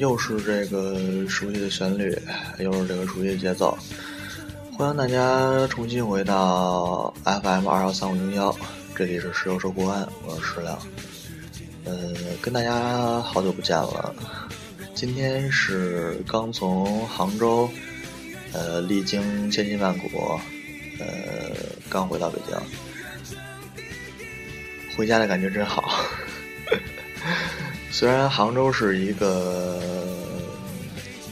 又是这个熟悉的旋律，又是这个熟悉的节奏，欢迎大家重新回到 FM 二幺三五零幺，这里是石油说国安，我是石亮。呃，跟大家好久不见了，今天是刚从杭州，呃，历经千辛万苦，呃，刚回到北京，回家的感觉真好。虽然杭州是一个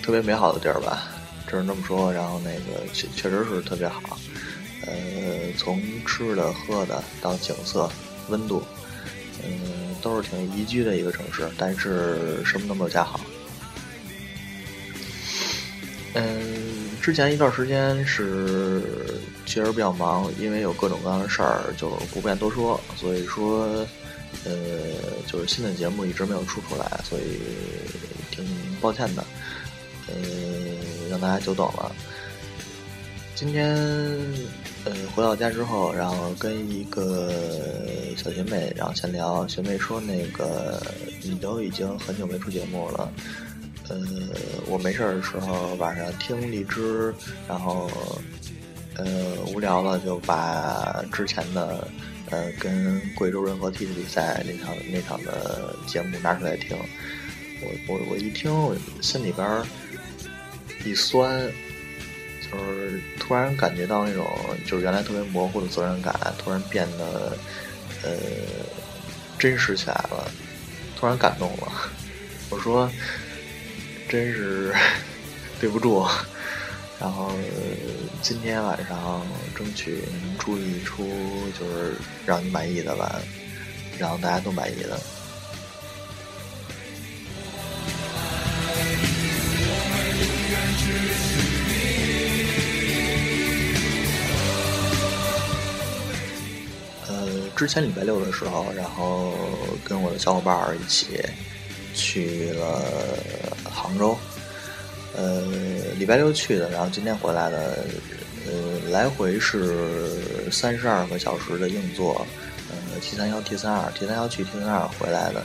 特别美好的地儿吧，只能这么说。然后那个确确实是特别好，呃，从吃的喝的到景色、温度，嗯，都是挺宜居的一个城市。但是什么都没有加好。嗯，之前一段时间是确实比较忙，因为有各种各样的事儿，就不便多说。所以说。呃，就是新的节目一直没有出出来，所以挺抱歉的，呃，让大家久等了。今天呃回到家之后，然后跟一个小学妹然后闲聊，学妹说那个你都已经很久没出节目了，呃，我没事儿的时候晚上听荔枝，然后呃无聊了就把之前的。呃，跟贵州人和踢的比赛那场那场的节目拿出来听，我我我一听，我心里边一酸，就是突然感觉到那种就是原来特别模糊的责任感，突然变得呃真实起来了，突然感动了。我说，真是 对不住。然后今天晚上争取能出一出就是让你满意的吧，让大家都满意的。呃，之前礼拜六的时候，然后跟我的小伙伴儿一起去了杭州。呃，礼拜六去的，然后今天回来的，呃，来回是三十二个小时的硬座，呃，T 三幺 T 三二 T 三幺去 T 三二回来的，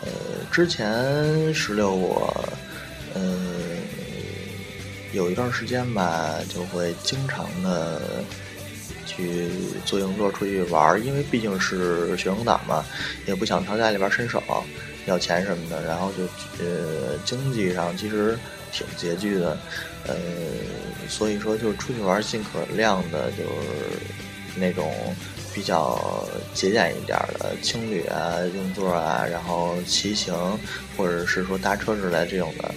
呃，之前十六我，呃，有一段时间吧，就会经常的去坐硬座出去玩，因为毕竟是学生党嘛，也不想朝家里边伸手要钱什么的，然后就呃，经济上其实。挺拮据的，呃，所以说就出去玩尽可量的，就是那种比较节俭一点的青旅啊、硬座啊，然后骑行或者是说搭车之类这种的，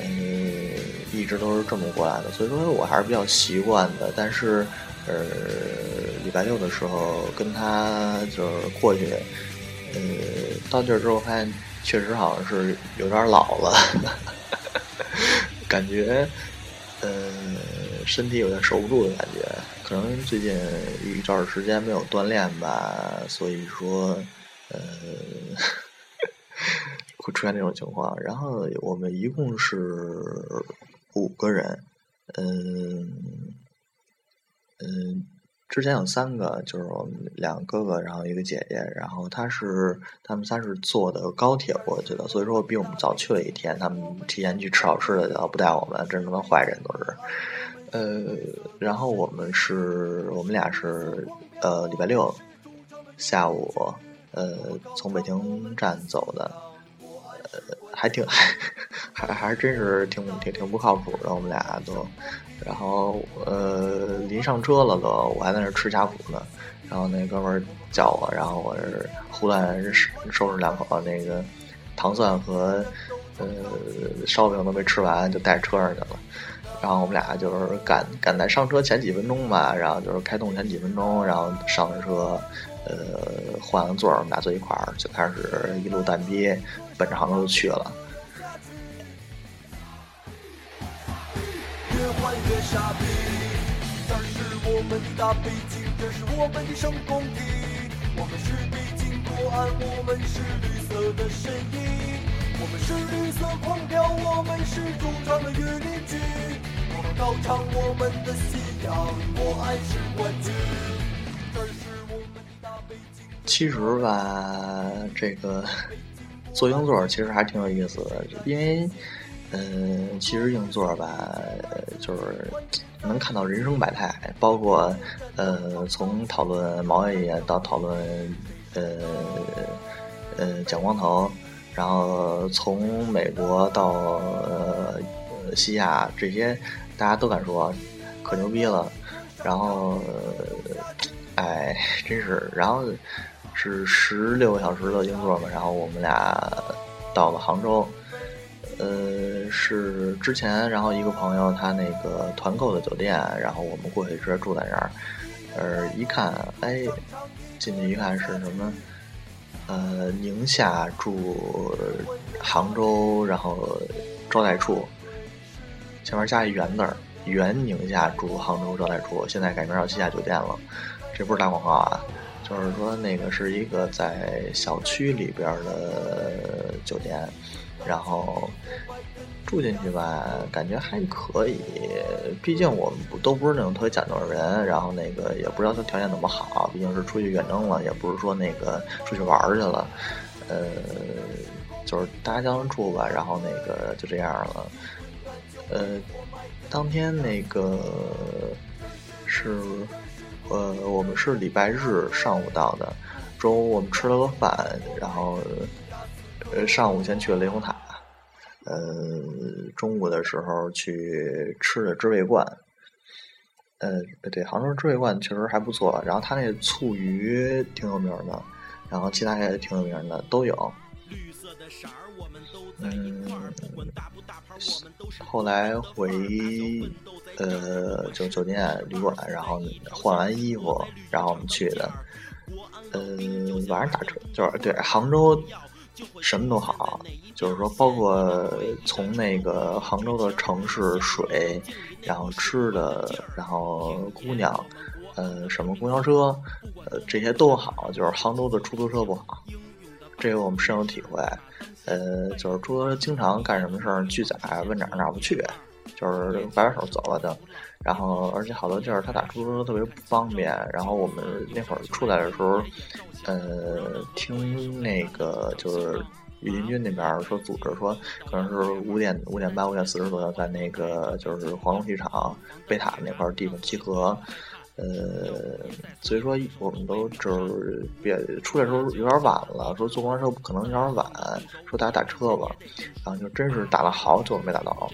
嗯，一直都是这么过来的。所以说我还是比较习惯的。但是，呃，礼拜六的时候跟他就是过去，呃，到地儿之后发现确实好像是有点老了。感觉，呃，身体有点受不住的感觉，可能最近一段时间没有锻炼吧，所以说，呃，会出现这种情况。然后我们一共是五个人，嗯，嗯。之前有三个，就是我们两个哥哥，然后一个姐姐，然后他是他们仨是坐的高铁过去的，所以说比我们早去了一天。他们提前去吃好吃的，然后不带我们，真他妈坏人都是。呃，然后我们是我们俩是呃礼拜六下午呃从北京站走的，还挺 还还还真是挺挺挺不靠谱的，我们俩都。然后呃，临上车了都，我还在那吃家谱呢。然后那哥们儿叫我，然后我是胡乱收拾两口那个糖蒜和呃烧饼都没吃完，就带车上去了。然后我们俩就是赶赶在上车前几分钟吧，然后就是开动前几分钟，然后上了车，呃，换个座儿，我们俩坐一块儿，就开始一路蛋逼，奔着杭州就去了。我们，是。绿色，狂飙，我们是主场的御林军。我们高唱我们的信仰，国安是冠军。其实吧，这个 坐硬座其实还挺有意思的，因为，嗯，其实硬座吧，就是能看到人生百态，包括，呃，从讨论毛爷爷到讨论，呃，呃，蒋光头，然后从美国到呃西亚这些，大家都敢说，可牛逼了。然后，哎，真是，然后。是十六个小时的硬座嘛，然后我们俩到了杭州，呃，是之前，然后一个朋友他那个团购的酒店，然后我们过去直接住在那儿，呃，一看，哎，进去一看是什么，呃，宁夏驻杭州，然后招待处，前面加一原字儿，原宁夏驻杭州招待处，现在改名叫西夏酒店了，这不是打广告啊。就是说，那个是一个在小区里边的酒店，然后住进去吧，感觉还可以。毕竟我们不都不是那种特别讲究的人，然后那个也不知道他条件怎么好，毕竟是出去远征了，也不是说那个出去玩去了。呃，就是大家就住吧，然后那个就这样了。呃，当天那个是。呃，我们是礼拜日上午到的，中午我们吃了个饭，然后呃上午先去了雷峰塔，呃中午的时候去吃的知味观，呃对，杭州知味观确实还不错，然后他那醋鱼挺有名的，然后其他也挺有名的都有，嗯，后来回。呃，就酒店旅馆，然后换完衣服，然后我们去的。呃，晚上打车就是对杭州，什么都好，就是说包括从那个杭州的城市水，然后吃的，然后姑娘，呃，什么公交车，呃，这些都好，就是杭州的出租车不好，这个我们深有体会。呃，就是出租车经常干什么事儿拒载，问哪儿哪儿不去。就是摆摆手走了的，然后而且好多地儿他打出租车特别不方便。然后我们那会儿出来的时候，呃，听那个就是御林军那边说组织说，可能是五点五点半五点四十左右在那个就是黄龙机场贝塔那块地方集合。呃，所以说我们都就是别出来时候有点晚了，说坐公交车可能有点晚，说大家打车吧，然后就真是打了好久没打到。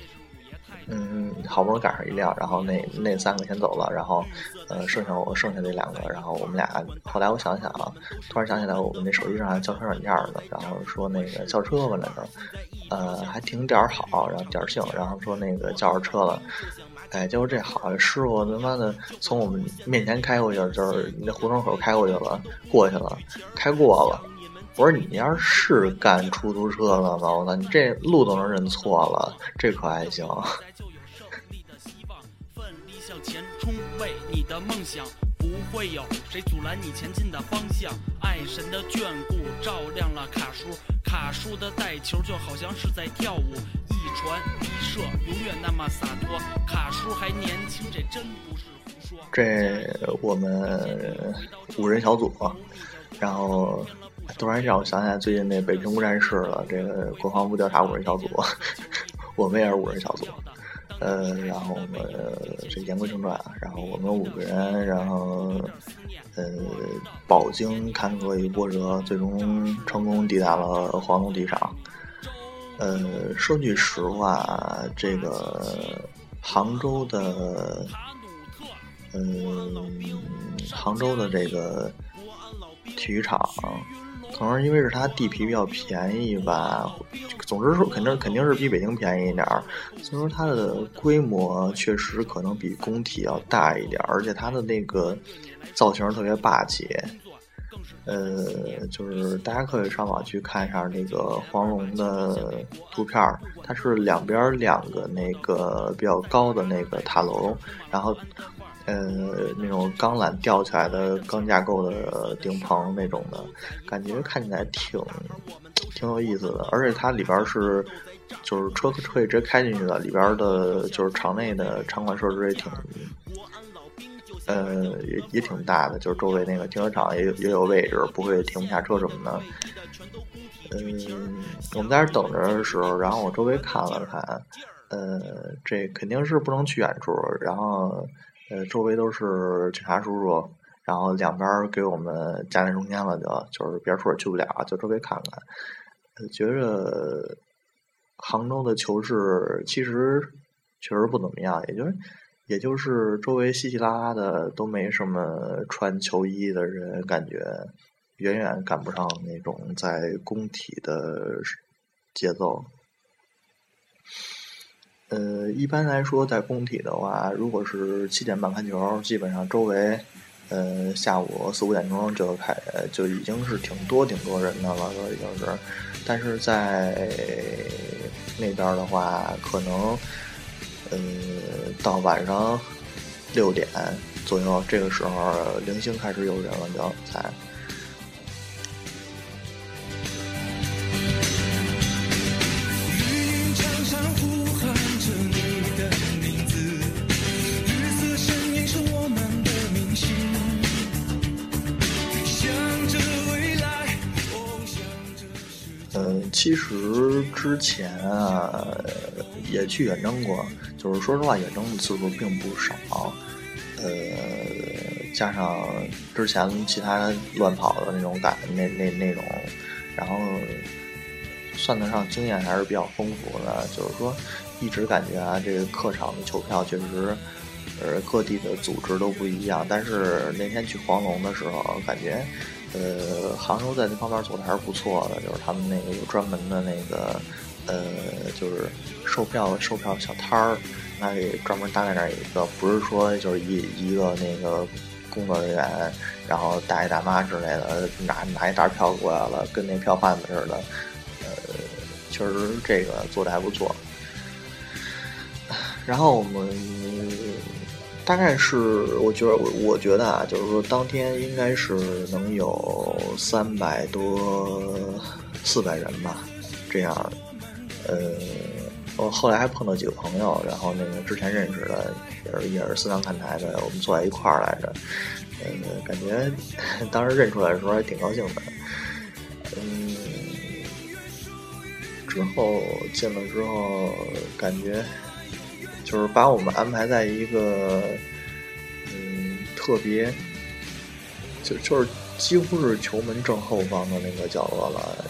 嗯，好不容易赶上一辆，然后那那三个先走了，然后，呃，剩下我剩下那两个，然后我们俩后来我想想啊，突然想起来我们那手机上还叫车软件呢，然后说那个叫车吧来着，呃，还挺点儿好，然后点儿性，然后说那个叫着车了，哎，结果这好师傅他妈的从我们面前开过去，就是那胡同口开过去了，过去了，开过了。我说你要是干出租车了吗？我操，你这路都能认错了，这可还行。不会有谁阻拦你前进的方向。爱神的眷顾照亮了卡叔，卡叔的带球就好像是在跳舞。一传一射，永远那么洒脱。卡叔还年轻，这真不是胡说。这我们五人小组，然后。突然让我想起来最近那北平无战事了，这个国防部调查五人小组，我们也是五人小组，呃，然后我们这言归正传，然后我们五个人，然后呃，饱经坎坷与波折，最终成功抵达了黄龙机场。呃，说句实话，这个杭州的，嗯，杭州的这个体育场。可能因为是它地皮比较便宜吧，总之说肯定肯定是比北京便宜一点儿，所以说它的规模确实可能比工体要大一点儿，而且它的那个造型特别霸气。呃，就是大家可以上网去看一下那个黄龙的图片儿，它是两边两个那个比较高的那个塔楼，然后。呃，那种钢缆吊起来的钢架构的顶棚那种的，感觉看起来挺挺有意思的。而且它里边是，就是车可以直接开进去的，里边的就是场内的场馆设施也挺，呃，也也挺大的。就是周围那个停车场也有也有位置，不会停不下车什么的。嗯，我们在这等着的时候，然后我周围看了看，呃，这肯定是不能去远处，然后呃，周围都是警察叔叔，然后两边给我们夹在中间了，就就是别处也去不了，就周围看看，觉着杭州的球市其实确实不怎么样，也就是。也就是周围稀稀拉拉的都没什么穿球衣的人，感觉远远赶不上那种在工体的节奏。呃，一般来说，在工体的话，如果是七点半开球，基本上周围呃下午四五点钟就开，就已经是挺多挺多人的了，都已经是。但是在 那边的话，可能。呃，到晚上六点左右，这个时候零星开始有人了，就才。其实之前啊也去远征过。就是说实话，远征的次数并不少，呃，加上之前其他乱跑的那种感，那那那种，然后算得上经验还是比较丰富的。就是说，一直感觉啊，这个客场的球票确实，呃，各地的组织都不一样。但是那天去黄龙的时候，感觉，呃，杭州在这方面做的还是不错的，就是他们那个有专门的那个。呃，就是售票售票小摊儿，那里专门搭在那儿一个，不是说就是一一个那个工作人员，然后大爷大妈之类的拿拿一沓票过来了，跟那票贩子似的。呃，确实这个做的还不错。然后我们大概是，我觉得我我觉得啊，就是说当天应该是能有三百多四百人吧，这样。呃，我后来还碰到几个朋友，然后那个之前认识的，也是也是四堂看台的，我们坐在一块儿来着。呃，感觉 当时认出来的时候还挺高兴的。嗯，之后进了之后，感觉就是把我们安排在一个嗯特别，就就是几乎是球门正后方的那个角落了。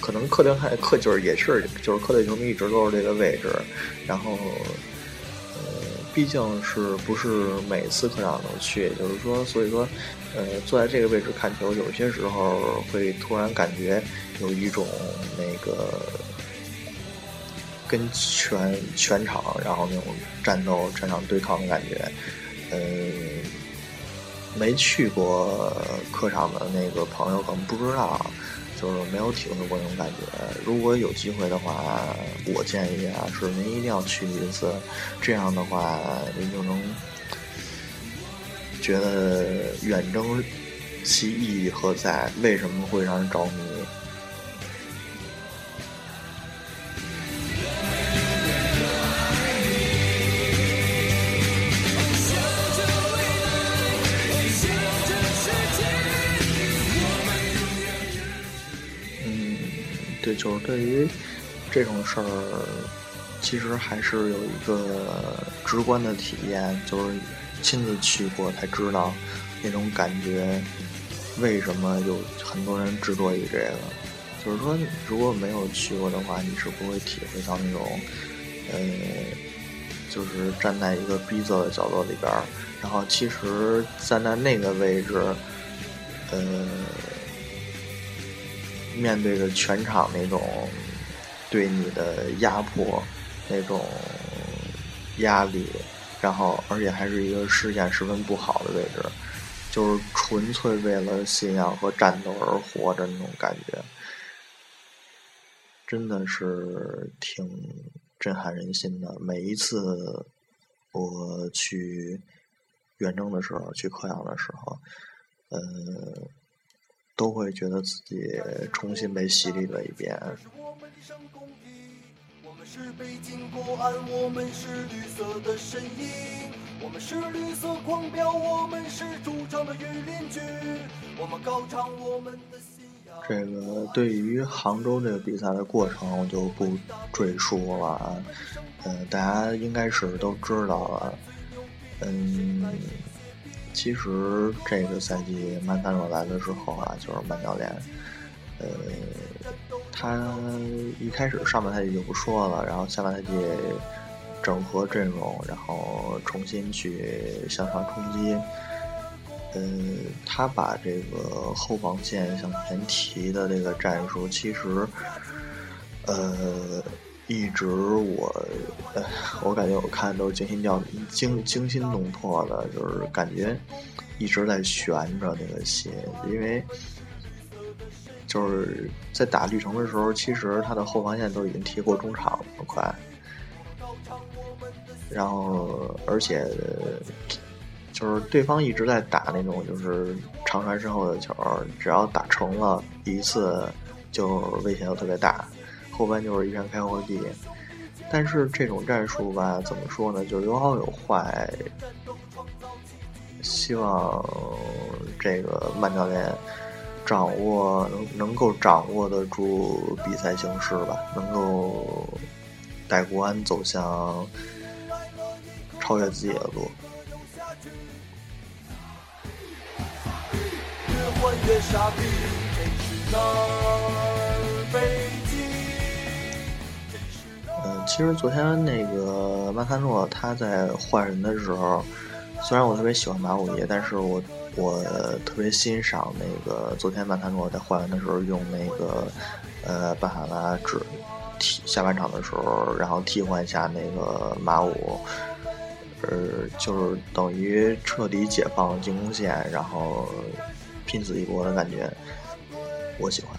可能客队还客就是也是就是客队球迷一直都是这个位置，然后呃，毕竟是不是每次客场都去，也就是说，所以说呃，坐在这个位置看球，有些时候会突然感觉有一种那个跟全全场然后那种战斗、战场对抗的感觉。呃，没去过客场的那个朋友可能不知道。就是没有体会过那种感觉。如果有机会的话，我建议啊，是您一定要去一次。这样的话，您就能觉得远征其意义何在，为什么会让人着迷。就是对于这种事儿，其实还是有一个直观的体验，就是亲自去过才知道那种感觉。为什么有很多人执着于这个？就是说，如果没有去过的话，你是不会体会到那种，呃，就是站在一个逼仄的角落里边儿，然后其实站在那个位置，呃。面对着全场那种对你的压迫，那种压力，然后而且还是一个视线十分不好的位置，就是纯粹为了信仰和战斗而活着那种感觉，真的是挺震撼人心的。每一次我去远征的时候，去科阳的时候，呃。都会觉得自己重新被洗礼了一遍。我们是北京国安，我们是绿色的身影，我们是绿色狂飙，我们是主场的御林军，我们高唱我们的信仰。这个对于杭州这个比赛的过程，我就不赘述了啊。嗯，大家应该是都知道了。嗯，其实这个赛季曼萨诺来了之后啊，就是曼教练，呃，他一开始上半赛季就不说了，然后下半赛季整合阵容，然后重新去向上冲击。嗯，他把这个后防线向前提的这个战术，其实，呃。一直我，我感觉我看都惊心掉惊惊心动魄的，就是感觉一直在悬着那个心，因为就是在打绿城的时候，其实他的后防线都已经踢过中场了，快。然后，而且就是对方一直在打那种就是长传身后的球，只要打成了一次，就危险就特别大。后边就是一片开阔地，但是这种战术吧，怎么说呢？就有好有坏。希望这个曼教练掌握能能够掌握得住比赛形势吧，能够带国安走向超越自己的路。其实昨天那个曼萨诺他在换人的时候，虽然我特别喜欢马五爷，但是我我特别欣赏那个昨天曼萨诺在换人的时候用那个呃巴哈拉只替下半场的时候，然后替换一下那个马五，呃，就是等于彻底解放进攻线，然后拼死一搏的感觉，我喜欢。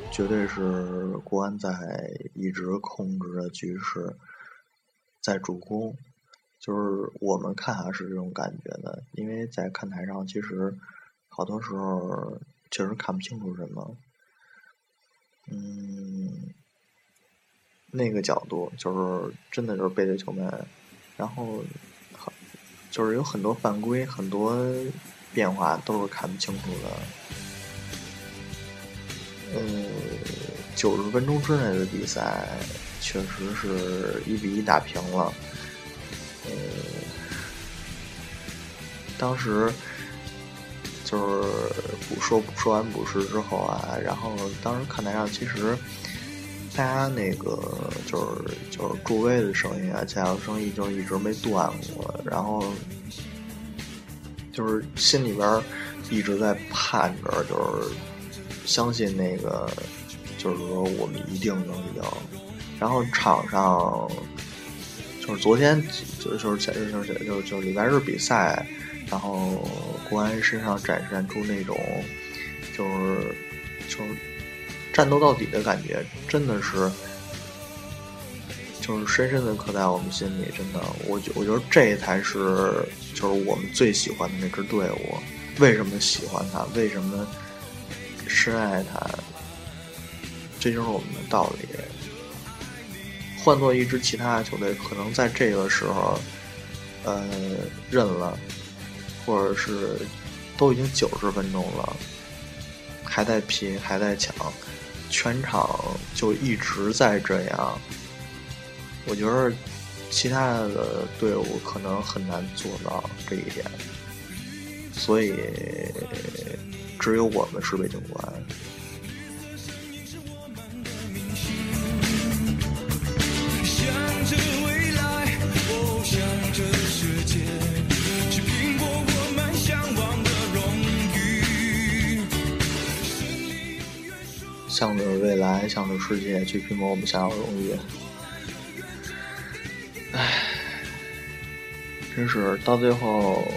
绝对是国安在一直控制着局势，在主攻，就是我们看还是这种感觉的，因为在看台上，其实好多时候确实看不清楚什么，嗯，那个角度就是真的就是背对球门，然后就是有很多犯规，很多变化都是看不清楚的。嗯，九十分钟之内的比赛，确实是一比一打平了。呃，当时就是补说说完补时之后啊，然后当时看台上其实大家那个就是就是助威的声音啊，加油声音就一直没断过，然后就是心里边一直在盼着，就是。相信那个，就是说我们一定能赢。然后场上，就是昨天，就是就是前就是就就礼拜日比赛，然后国安身上展现出那种，就是就是战斗到底的感觉，真的是，就是深深的刻在我们心里。真的，我觉我觉得这才是就是我们最喜欢的那支队伍。为什么喜欢他？为什么？深爱他，这就是我们的道理。换做一支其他的球队，可能在这个时候，呃，认了，或者是都已经九十分钟了，还在拼，还在抢，全场就一直在这样。我觉得其他的队伍可能很难做到这一点，所以。只有我们是北京国安。向着未来，向着世界，去拼搏我们想要的荣誉。唉，真是到最后。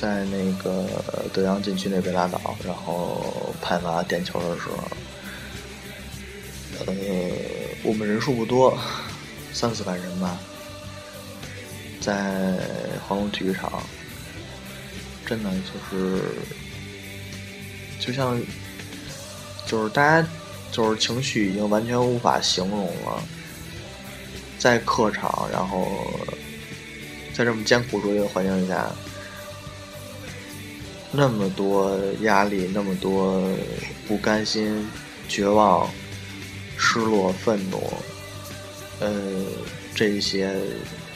在那个德阳禁区那边拉倒，然后判罚点球的时候，呃，我们人数不多，三四百人吧，在黄龙体育场，真的就是就像就是大家就是情绪已经完全无法形容了，在客场，然后在这么艰苦卓绝的环境下。那么多压力，那么多不甘心、绝望、失落、愤怒，呃，这一些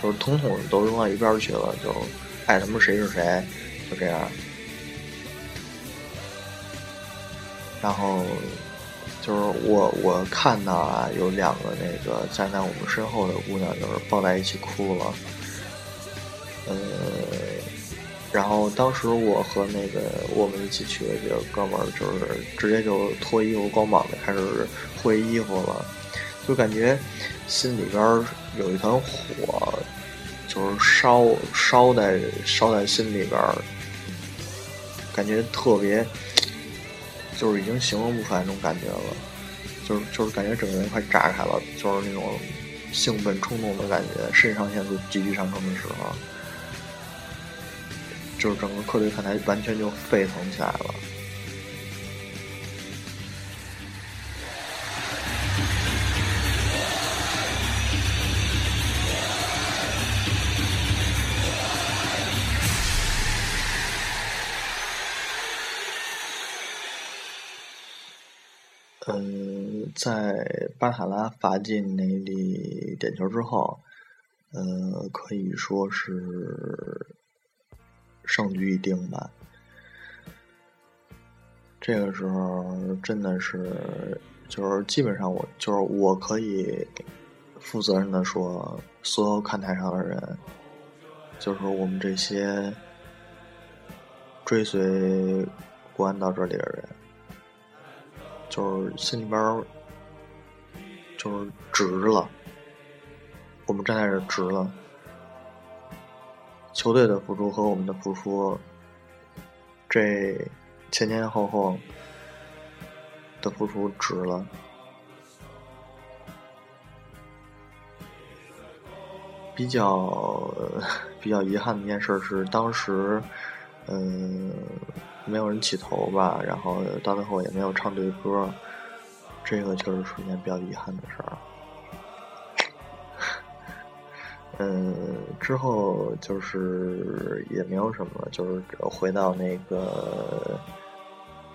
就是统统都扔到一边去了，就爱他妈谁是谁，就这样。然后就是我我看到啊，有两个那个站在我们身后的姑娘，就是抱在一起哭了，呃。然后当时我和那个我们一起去的这个哥们儿，就是直接就脱衣服光膀子开始挥衣服了，就感觉心里边有一团火，就是烧烧在烧在心里边，感觉特别，就是已经形容不出来那种感觉了，就是就是感觉整个人快炸开了，就是那种兴奋冲动的感觉，肾上腺素急剧上升的时候。就是整个客队看台完全就沸腾起来了。嗯，在巴塔拉罚进那粒点球之后，呃，可以说是。胜局已定吧。这个时候真的是，就是基本上我就是我可以负责任的说，所有看台上的人，就是我们这些追随国安到这里的人，就是心里边就是值了，我们站在这值了。球队的付出和我们的付出，这前前后后的付出值了。比较比较遗憾的一件事是，当时嗯没有人起头吧，然后到最后也没有唱对歌，这个确实是一件比较遗憾的事儿。嗯，之后就是也没有什么，就是回到那个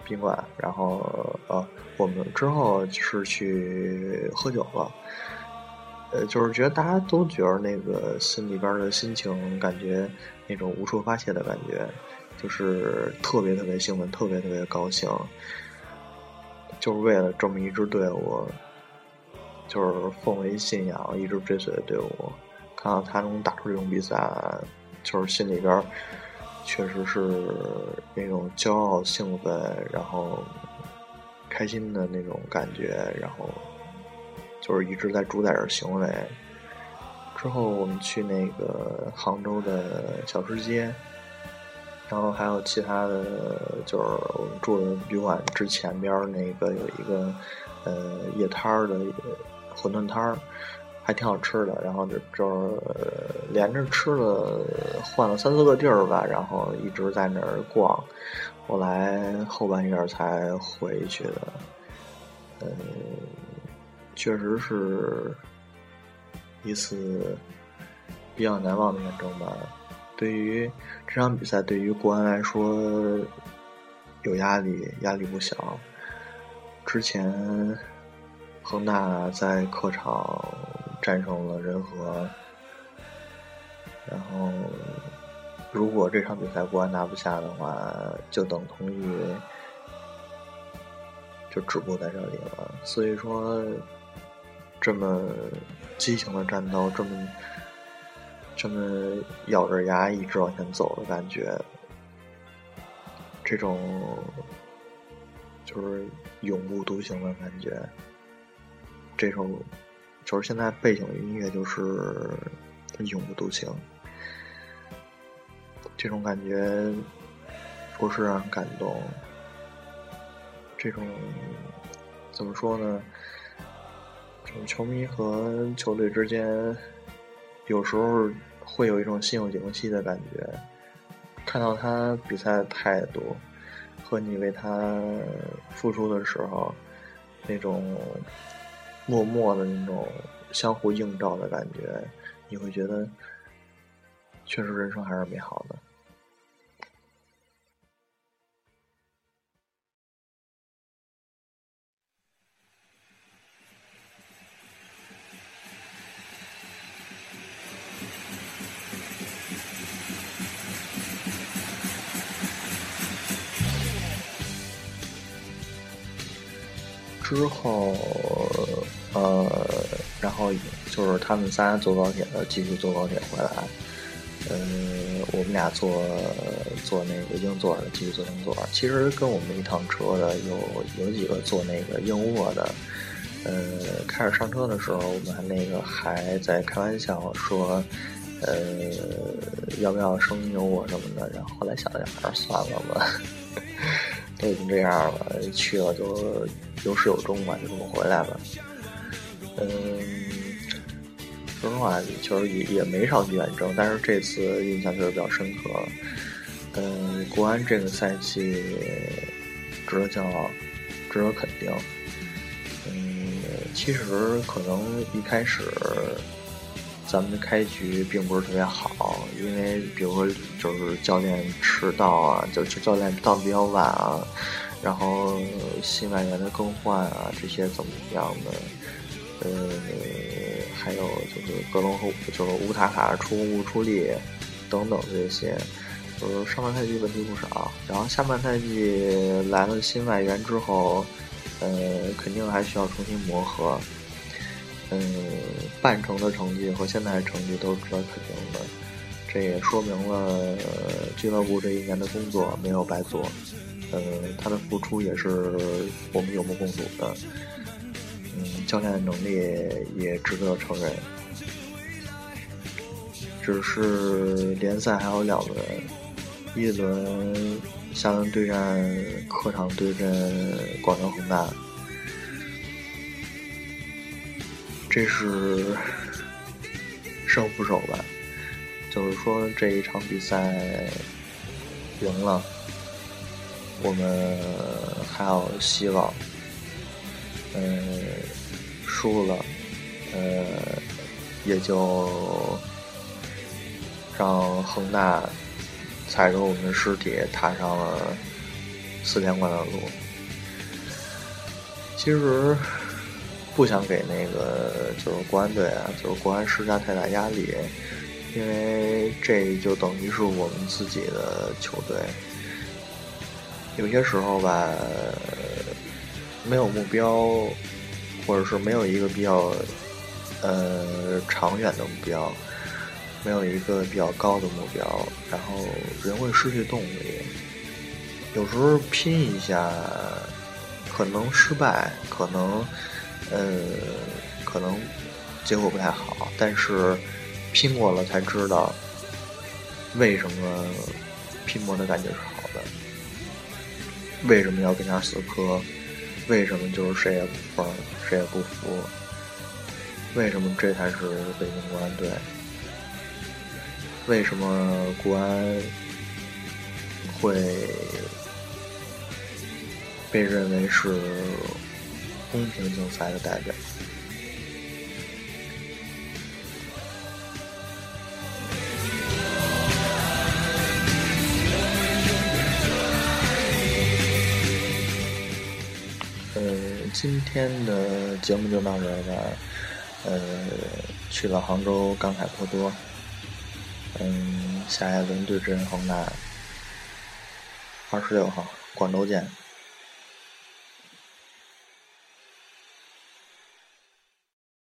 宾馆，然后啊，我们之后是去喝酒了。呃，就是觉得大家都觉得那个心里边的心情，感觉那种无处发泄的感觉，就是特别特别兴奋，特别特别高兴，就是为了这么一支队伍，就是奉为信仰，一直追随的队伍。看到他能打出这种比赛，就是心里边确实是那种骄傲、兴奋，然后开心的那种感觉，然后就是一直在主宰着行为。之后我们去那个杭州的小吃街，然后还有其他的，就是我们住的旅馆之前边那个有一个呃夜摊儿的馄饨摊儿。还挺好吃的，然后就就是连着吃了换了三四个地儿吧，然后一直在那儿逛，后来后半夜才回去的。嗯，确实是一次比较难忘的远征吧。对于这场比赛，对于国安来说有压力，压力不小。之前恒大在客场。战胜了人和，然后如果这场比赛国安拿不下的话，就等同于就止步在这里了。所以说，这么激情的战斗，这么这么咬着牙一直往前走的感觉，这种就是永不独行的感觉，这种。就是现在背景音乐就是永不独行，这种感觉不是让人感动。这种怎么说呢？这种球迷和球队之间，有时候会有一种心有灵犀的感觉。看到他比赛的态度，和你为他付出的时候，那种默默的那种相互映照的感觉，你会觉得，确实人生还是美好的。之后，然后就是他们仨坐高铁的，继续坐高铁回来。呃，我们俩坐坐那个硬座的，继续坐硬座。其实跟我们一趟车的有有几个坐那个硬卧的。呃，开始上车的时候，我们还那个还在开玩笑说，呃，要不要升硬卧什么的。然后后来想想，还是算了吧。都已经这样了，去了就有始有终吧，就这么回来了。嗯，说实话，就是也也没少去远征，但是这次印象确实比较深刻。嗯，国安这个赛季值得骄傲，值得肯定。嗯，其实可能一开始。咱们的开局并不是特别好，因为比如说就是教练迟到啊，就就教练到的比较晚啊，然后新外援的更换啊，这些怎么样的？呃，还有就是格隆和就是乌塔卡出工不出力等等这些，就是上半赛季问题不少。然后下半赛季来了新外援之后，呃，肯定还需要重新磨合。嗯，半程的成绩和现在的成绩都是值得肯定的，这也说明了俱乐部这一年的工作没有白做。呃，他的付出也是我们有目共睹的。嗯，教练的能力也值得承认。只是联赛还有两轮，一轮厦门对战客场对阵广州恒大。这是胜负手吧，就是说这一场比赛赢了，我们还有希望；嗯，输了，呃，也就让恒大踩着我们的尸体踏上了四连冠的路。其实。不想给那个就是国安队啊，就是国安施加太大压力，因为这就等于是我们自己的球队。有些时候吧，没有目标，或者是没有一个比较呃长远的目标，没有一个比较高的目标，然后人会失去动力。有时候拼一下，可能失败，可能。呃，可能结果不太好，但是拼过了才知道为什么拼搏的感觉是好的，为什么要跟他死磕，为什么就是谁也不放，谁也不服，为什么这才是北京国安队？为什么国安会被认为是？公平竞赛的代表。今天的节目就到这儿了。呃，去了杭州感慨颇多。嗯，下一轮对阵恒大，二十六号，广州见。